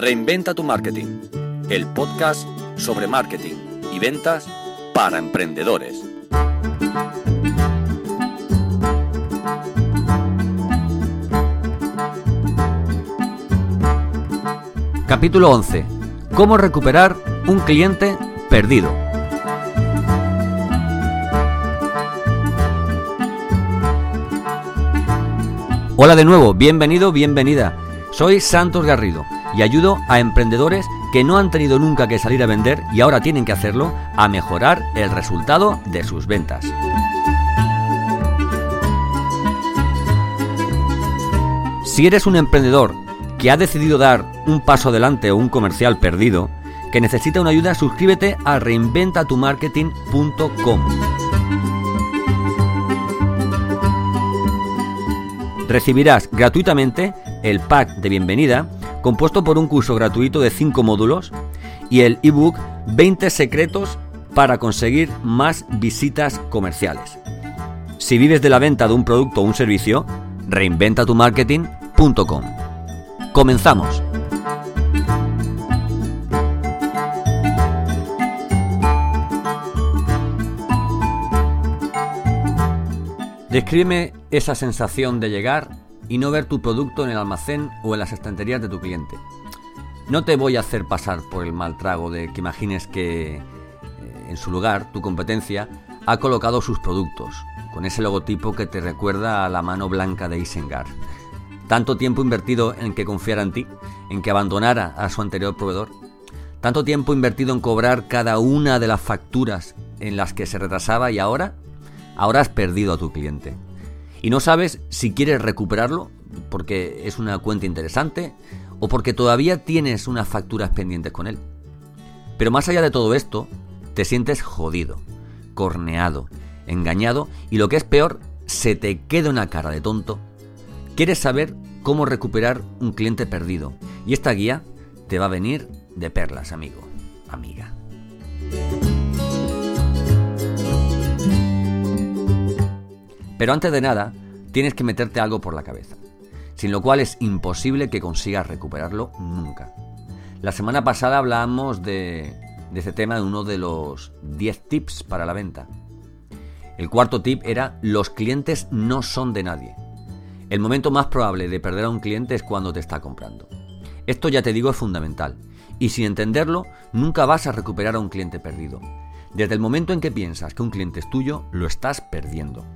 Reinventa tu marketing, el podcast sobre marketing y ventas para emprendedores. Capítulo 11. ¿Cómo recuperar un cliente perdido? Hola de nuevo, bienvenido, bienvenida. Soy Santos Garrido y ayudo a emprendedores que no han tenido nunca que salir a vender y ahora tienen que hacerlo a mejorar el resultado de sus ventas. Si eres un emprendedor que ha decidido dar un paso adelante o un comercial perdido, que necesita una ayuda, suscríbete a reinventatumarketing.com. recibirás gratuitamente el pack de bienvenida compuesto por un curso gratuito de 5 módulos y el ebook 20 secretos para conseguir más visitas comerciales. Si vives de la venta de un producto o un servicio, reinventatumarketing.com. Comenzamos. Descríbeme esa sensación de llegar y no ver tu producto en el almacén o en las estanterías de tu cliente. No te voy a hacer pasar por el mal trago de que imagines que eh, en su lugar tu competencia ha colocado sus productos, con ese logotipo que te recuerda a la mano blanca de Isengar. Tanto tiempo invertido en que confiara en ti, en que abandonara a su anterior proveedor. Tanto tiempo invertido en cobrar cada una de las facturas en las que se retrasaba y ahora ahora has perdido a tu cliente. Y no sabes si quieres recuperarlo porque es una cuenta interesante o porque todavía tienes unas facturas pendientes con él. Pero más allá de todo esto, te sientes jodido, corneado, engañado y lo que es peor, se te queda una cara de tonto. Quieres saber cómo recuperar un cliente perdido y esta guía te va a venir de perlas, amigo, amiga. Pero antes de nada, tienes que meterte algo por la cabeza, sin lo cual es imposible que consigas recuperarlo nunca. La semana pasada hablábamos de, de este tema en uno de los 10 tips para la venta. El cuarto tip era los clientes no son de nadie. El momento más probable de perder a un cliente es cuando te está comprando. Esto ya te digo es fundamental. Y sin entenderlo, nunca vas a recuperar a un cliente perdido. Desde el momento en que piensas que un cliente es tuyo, lo estás perdiendo.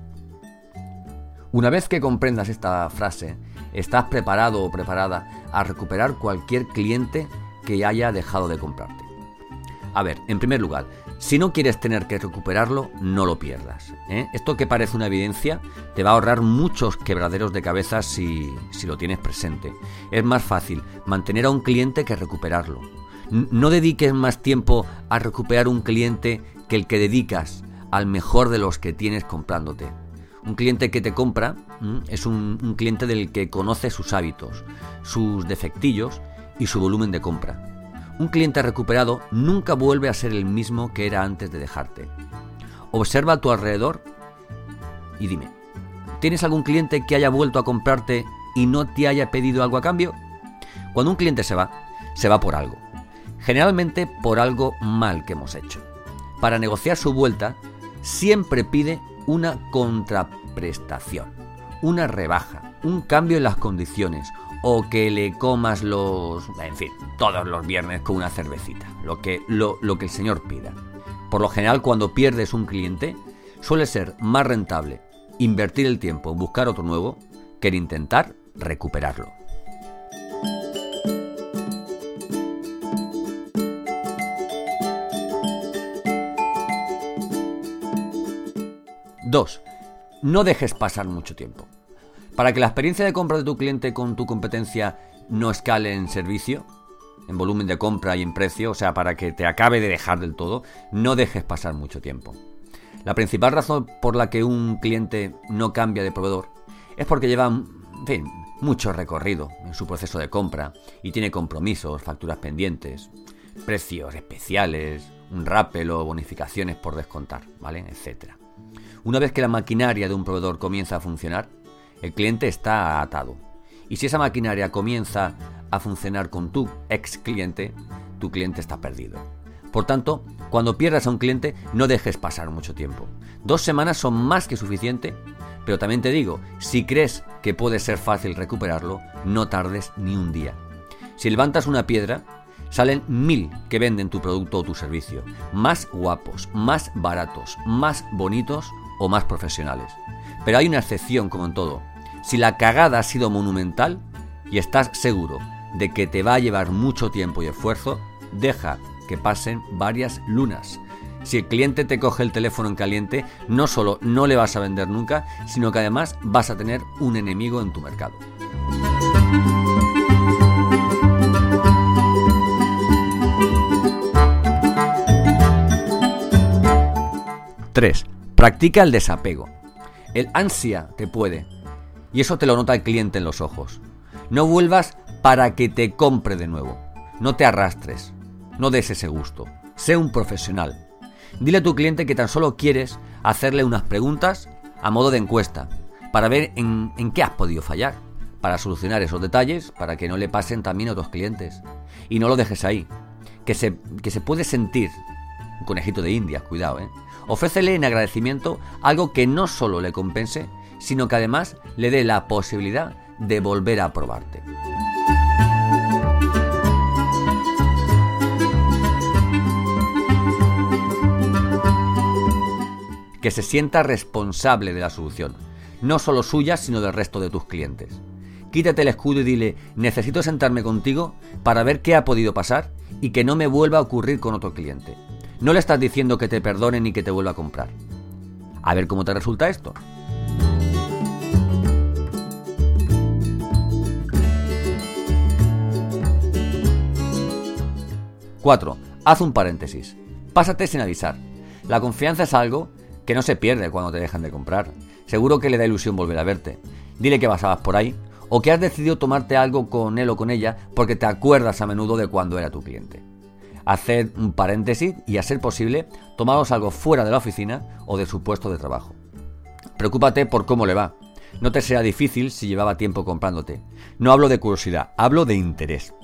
Una vez que comprendas esta frase, estás preparado o preparada a recuperar cualquier cliente que haya dejado de comprarte. A ver, en primer lugar, si no quieres tener que recuperarlo, no lo pierdas. ¿eh? Esto que parece una evidencia te va a ahorrar muchos quebraderos de cabeza si, si lo tienes presente. Es más fácil mantener a un cliente que recuperarlo. No dediques más tiempo a recuperar un cliente que el que dedicas al mejor de los que tienes comprándote. Un cliente que te compra es un, cliente del que conoce sus hábitos, sus defectillos y su volumen de compra. Un cliente recuperado nunca vuelve a ser el mismo que era antes de dejarte. Observa a tu alrededor y dime, ¿tienes algún cliente que haya vuelto a comprarte y no te haya pedido algo a cambio? Cuando un cliente se va, se va por algo. Generalmente por algo mal que hemos hecho. Para negociar su vuelta, siempre pide una contraprestación, una rebaja, un cambio en las condiciones o que le comas los, en fin, todos los viernes con una cervecita, lo que, lo, lo que el señor pida. Por lo general, cuando pierdes un cliente, suele ser más rentable invertir el tiempo en buscar otro nuevo que en intentar recuperarlo. 2. No dejes pasar mucho tiempo. Para que la experiencia de compra de tu cliente con tu competencia no escale en servicio, en volumen de compra y en precio, o sea, para que te acabe de dejar del todo, no dejes pasar mucho tiempo. La principal razón por la que un cliente no cambia de proveedor es porque lleva, en fin, mucho recorrido en su proceso de compra y tiene compromisos, facturas pendientes, precios especiales, un rappel o bonificaciones por descontar, ¿vale? Etcétera. Una vez que la maquinaria de un proveedor comienza a funcionar, el cliente está atado Y si esa maquinaria comienza a funcionar con tu ex cliente, tu cliente está perdido. Por tanto, cuando pierdas a un cliente, no dejes pasar mucho tiempo. Dos semanas son más que suficiente, pero también te digo, si crees que puede ser fácil recuperarlo, no tardes ni un día. Si levantas una piedra, salen mil que venden tu producto o tu servicio, más guapos, más baratos, más bonitos o más profesionales. Pero hay una excepción como en todo. Si la cagada ha sido monumental y estás seguro de que te va a llevar mucho tiempo y esfuerzo, deja que pasen varias lunas. Si el cliente te coge el teléfono en caliente, no solo no le vas a vender nunca, sino que además vas a tener un enemigo en tu mercado. 3. Practica el desapego. El ansia te puede, y eso te lo nota el cliente en los ojos. No vuelvas para que te compre de nuevo. No te arrastres. No des ese gusto. Sé un profesional. Dile a tu cliente que tan solo quieres hacerle unas preguntas a modo de encuesta para ver en, qué has podido fallar, para solucionar esos detalles, para que no le pasen también a otros clientes. Y no lo dejes ahí, que se, que se puede sentir un conejito de India, cuidado, ¿eh? Ofrécele en agradecimiento algo que no solo le compense, sino que además le dé la posibilidad de volver a probarte. que se sienta responsable de la solución, no solo suya, sino del resto de tus clientes. Quítate el escudo y dile, necesito sentarme contigo para ver qué ha podido pasar y que no me vuelva a ocurrir con otro cliente. No le estás diciendo que te perdone ni que te vuelva a comprar. A ver cómo te resulta esto. ...4. Haz un paréntesis. Pásate sin avisar. La confianza es algo que no se pierde cuando te dejan de comprar. Seguro que le da ilusión volver a verte. Dile que pasabas por ahí o que has decidido tomarte algo con él o con ella porque te acuerdas a menudo de cuando era tu cliente. Haced un paréntesis y a ser posible, tomaos algo fuera de la oficina o de su puesto de trabajo. Preocúpate por cómo le va. No te sea difícil si llevaba tiempo comprándote. No hablo de curiosidad, hablo de interés,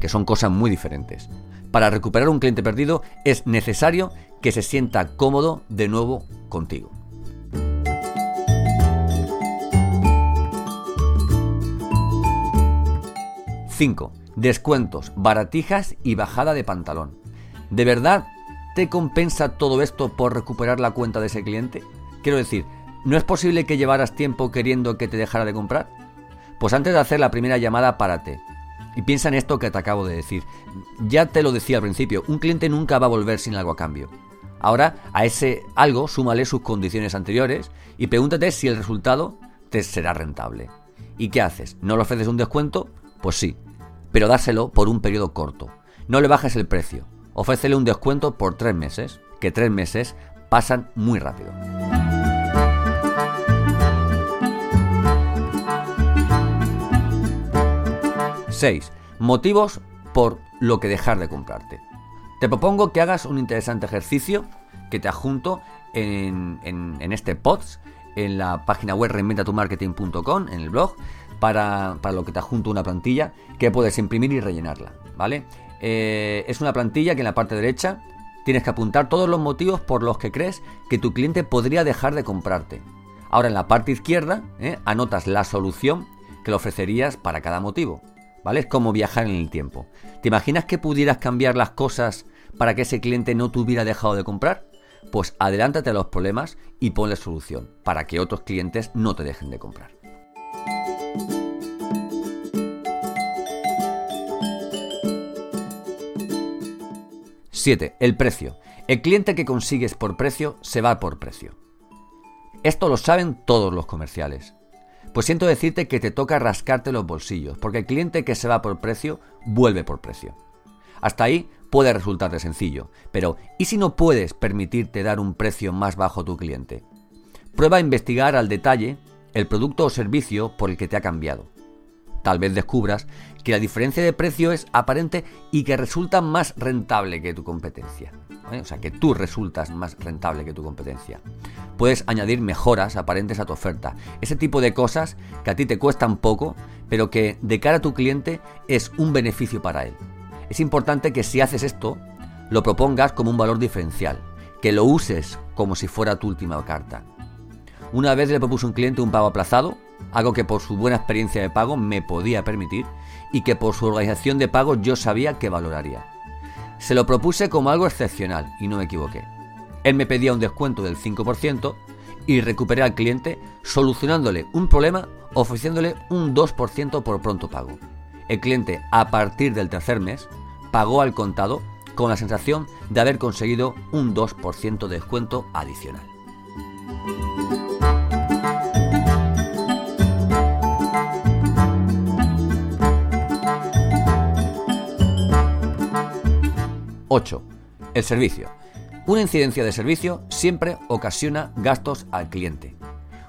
que son cosas muy diferentes. Para recuperar un cliente perdido es necesario que se sienta cómodo de nuevo contigo. ...5... Descuentos, baratijas y bajada de pantalón. ¿De verdad te compensa todo esto por recuperar la cuenta de ese cliente? Quiero decir, ¿no es posible que llevaras tiempo queriendo que te dejara de comprar? Pues antes de hacer la primera llamada, párate. Y piensa en esto que te acabo de decir. Ya te lo decía al principio, un cliente nunca va a volver sin algo a cambio. Ahora a ese algo súmale sus condiciones anteriores y pregúntate si el resultado te será rentable. ¿Y qué haces? ¿No le ofreces un descuento? Pues sí, pero dáselo por un periodo corto. No le bajes el precio. Ofrécele un descuento por tres meses, que tres meses pasan muy rápido. ...6... Motivos por lo que dejar de comprarte. Te propongo que hagas un interesante ejercicio que te adjunto en, este post, en la página web reinventatumarketing.com, en el blog, para, lo que te adjunto una plantilla que puedes imprimir y rellenarla, ¿vale? Eh, es una plantilla que en la parte derecha tienes que apuntar todos los motivos por los que crees que tu cliente podría dejar de comprarte. Ahora en la parte izquierda eh, anotas la solución que le ofrecerías para cada motivo. ¿Vale? Es como viajar en el tiempo. ¿Te imaginas que pudieras cambiar las cosas para que ese cliente no te hubiera dejado de comprar? Pues adelántate a los problemas y ponle solución para que otros clientes no te dejen de comprar. ...7. El precio. El cliente que consigues por precio se va por precio. Esto lo saben todos los comerciales. Pues siento decirte que te toca rascarte los bolsillos, porque el cliente que se va por precio vuelve por precio. Hasta ahí puede resultarte sencillo, pero ¿y si no puedes permitirte dar un precio más bajo a tu cliente? Prueba a investigar al detalle el producto o servicio por el que te ha cambiado. tal vez descubras que la diferencia de precio es aparente y que resulta más rentable que tu competencia. O sea, que tú resultas más rentable que tu competencia. Puedes añadir mejoras aparentes a tu oferta. Ese tipo de cosas que a ti te cuestan poco, pero que de cara a tu cliente es un beneficio para él. Es importante que si haces esto, lo propongas como un valor diferencial, que lo uses como si fuera tu última carta. Una vez le propuse a un cliente un pago aplazado, algo que por su buena experiencia de pago me podía permitir y que por su organización de pago yo sabía que valoraría. Se lo propuse como algo excepcional y no me equivoqué. Él me pedía un descuento del 5% y recuperé al cliente solucionándole un problema ofreciéndole un 2% por pronto pago. El cliente a partir del tercer mes pagó al contado con la sensación de haber conseguido un 2% de descuento adicional. ...8. El servicio. Una incidencia de servicio siempre ocasiona gastos al cliente.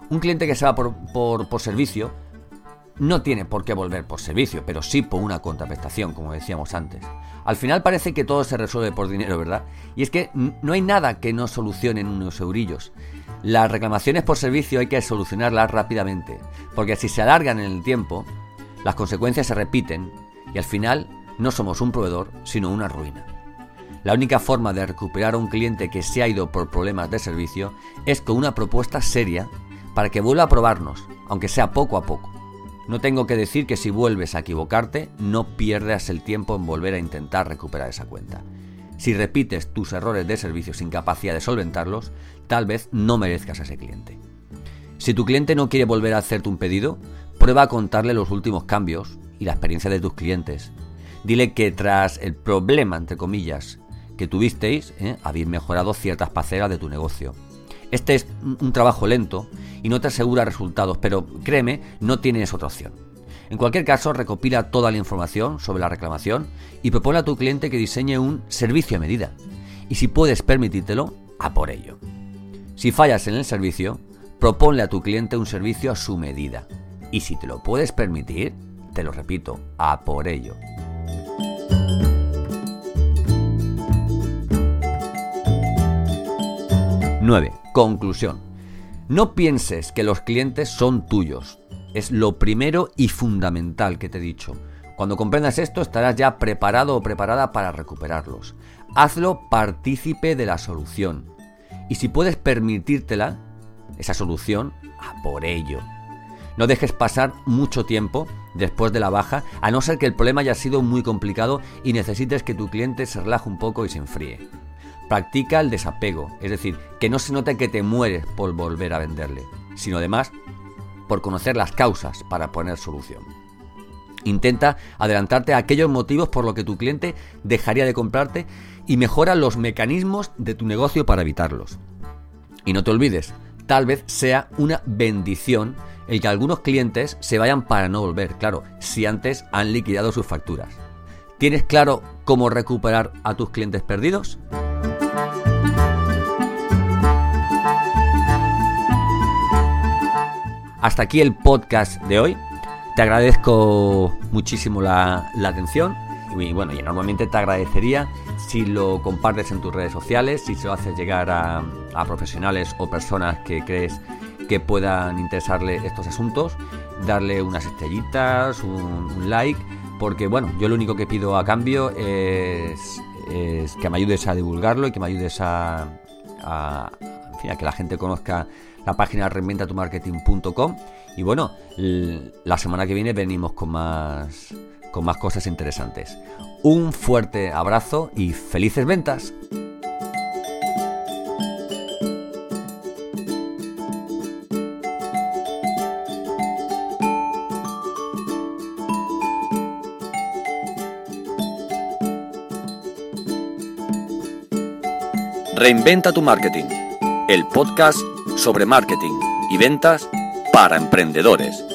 Un cliente que se va por, por servicio no tiene por qué volver por servicio, pero sí por una contraprestación, como decíamos antes. Al final parece que todo se resuelve por dinero, ¿verdad? Y es que no hay nada que no solucionen unos eurillos. Las reclamaciones por servicio hay que solucionarlas rápidamente, porque si se alargan en el tiempo, las consecuencias se repiten y al final no somos un proveedor, sino una ruina. La única forma de recuperar a un cliente que se ha ido por problemas de servicio es con una propuesta seria para que vuelva a probarnos, aunque sea poco a poco. No tengo que decir que si vuelves a equivocarte, no pierdas el tiempo en volver a intentar recuperar esa cuenta. Si repites tus errores de servicio sin capacidad de solventarlos, tal vez no merezcas a ese cliente. Si tu cliente no quiere volver a hacerte un pedido, prueba a contarle los últimos cambios y la experiencia de tus clientes. Dile que tras el problema, entre comillas, que tuvisteis, ¿eh? habéis mejorado ciertas parcelas de tu negocio. Este es un trabajo lento y no te asegura resultados, pero créeme, no tienes otra opción. En cualquier caso, recopila toda la información sobre la reclamación y propone a tu cliente que diseñe un servicio a medida. Y si puedes permitírtelo, a por ello. Si fallas en el servicio, proponle a tu cliente un servicio a su medida. Y si te lo puedes permitir, te lo repito, a por ello. 9. Conclusión. No pienses que los clientes son tuyos. Es lo primero y fundamental que te he dicho. Cuando comprendas esto estarás ya preparado o preparada para recuperarlos. Hazlo partícipe de la solución. Y si puedes permitírtela, esa solución, a por ello. No dejes pasar mucho tiempo después de la baja, a no ser que el problema haya sido muy complicado y necesites que tu cliente se relaje un poco y se enfríe. Practica el desapego, es decir, que no se note que te mueres por volver a venderle, sino además por conocer las causas para poner solución. Intenta adelantarte a aquellos motivos por los que tu cliente dejaría de comprarte y mejora los mecanismos de tu negocio para evitarlos. Y no te olvides, tal vez sea una bendición el que algunos clientes se vayan para no volver, claro, si antes han liquidado sus facturas. ¿Tienes claro cómo recuperar a tus clientes perdidos? Hasta aquí el podcast de hoy. Te agradezco muchísimo la, atención y bueno, y normalmente te agradecería si lo compartes en tus redes sociales, si se lo haces llegar a, profesionales o personas que crees que puedan interesarle estos asuntos, darle unas estrellitas, un, like, porque bueno, yo lo único que pido a cambio es, que me ayudes a divulgarlo y que me ayudes a, a que la gente conozca la página reinventatumarketing.com y bueno, la semana que viene venimos con más con más cosas interesantes. Un fuerte abrazo y felices ventas. Reinventa tu marketing, el podcast sobre marketing y ventas para emprendedores.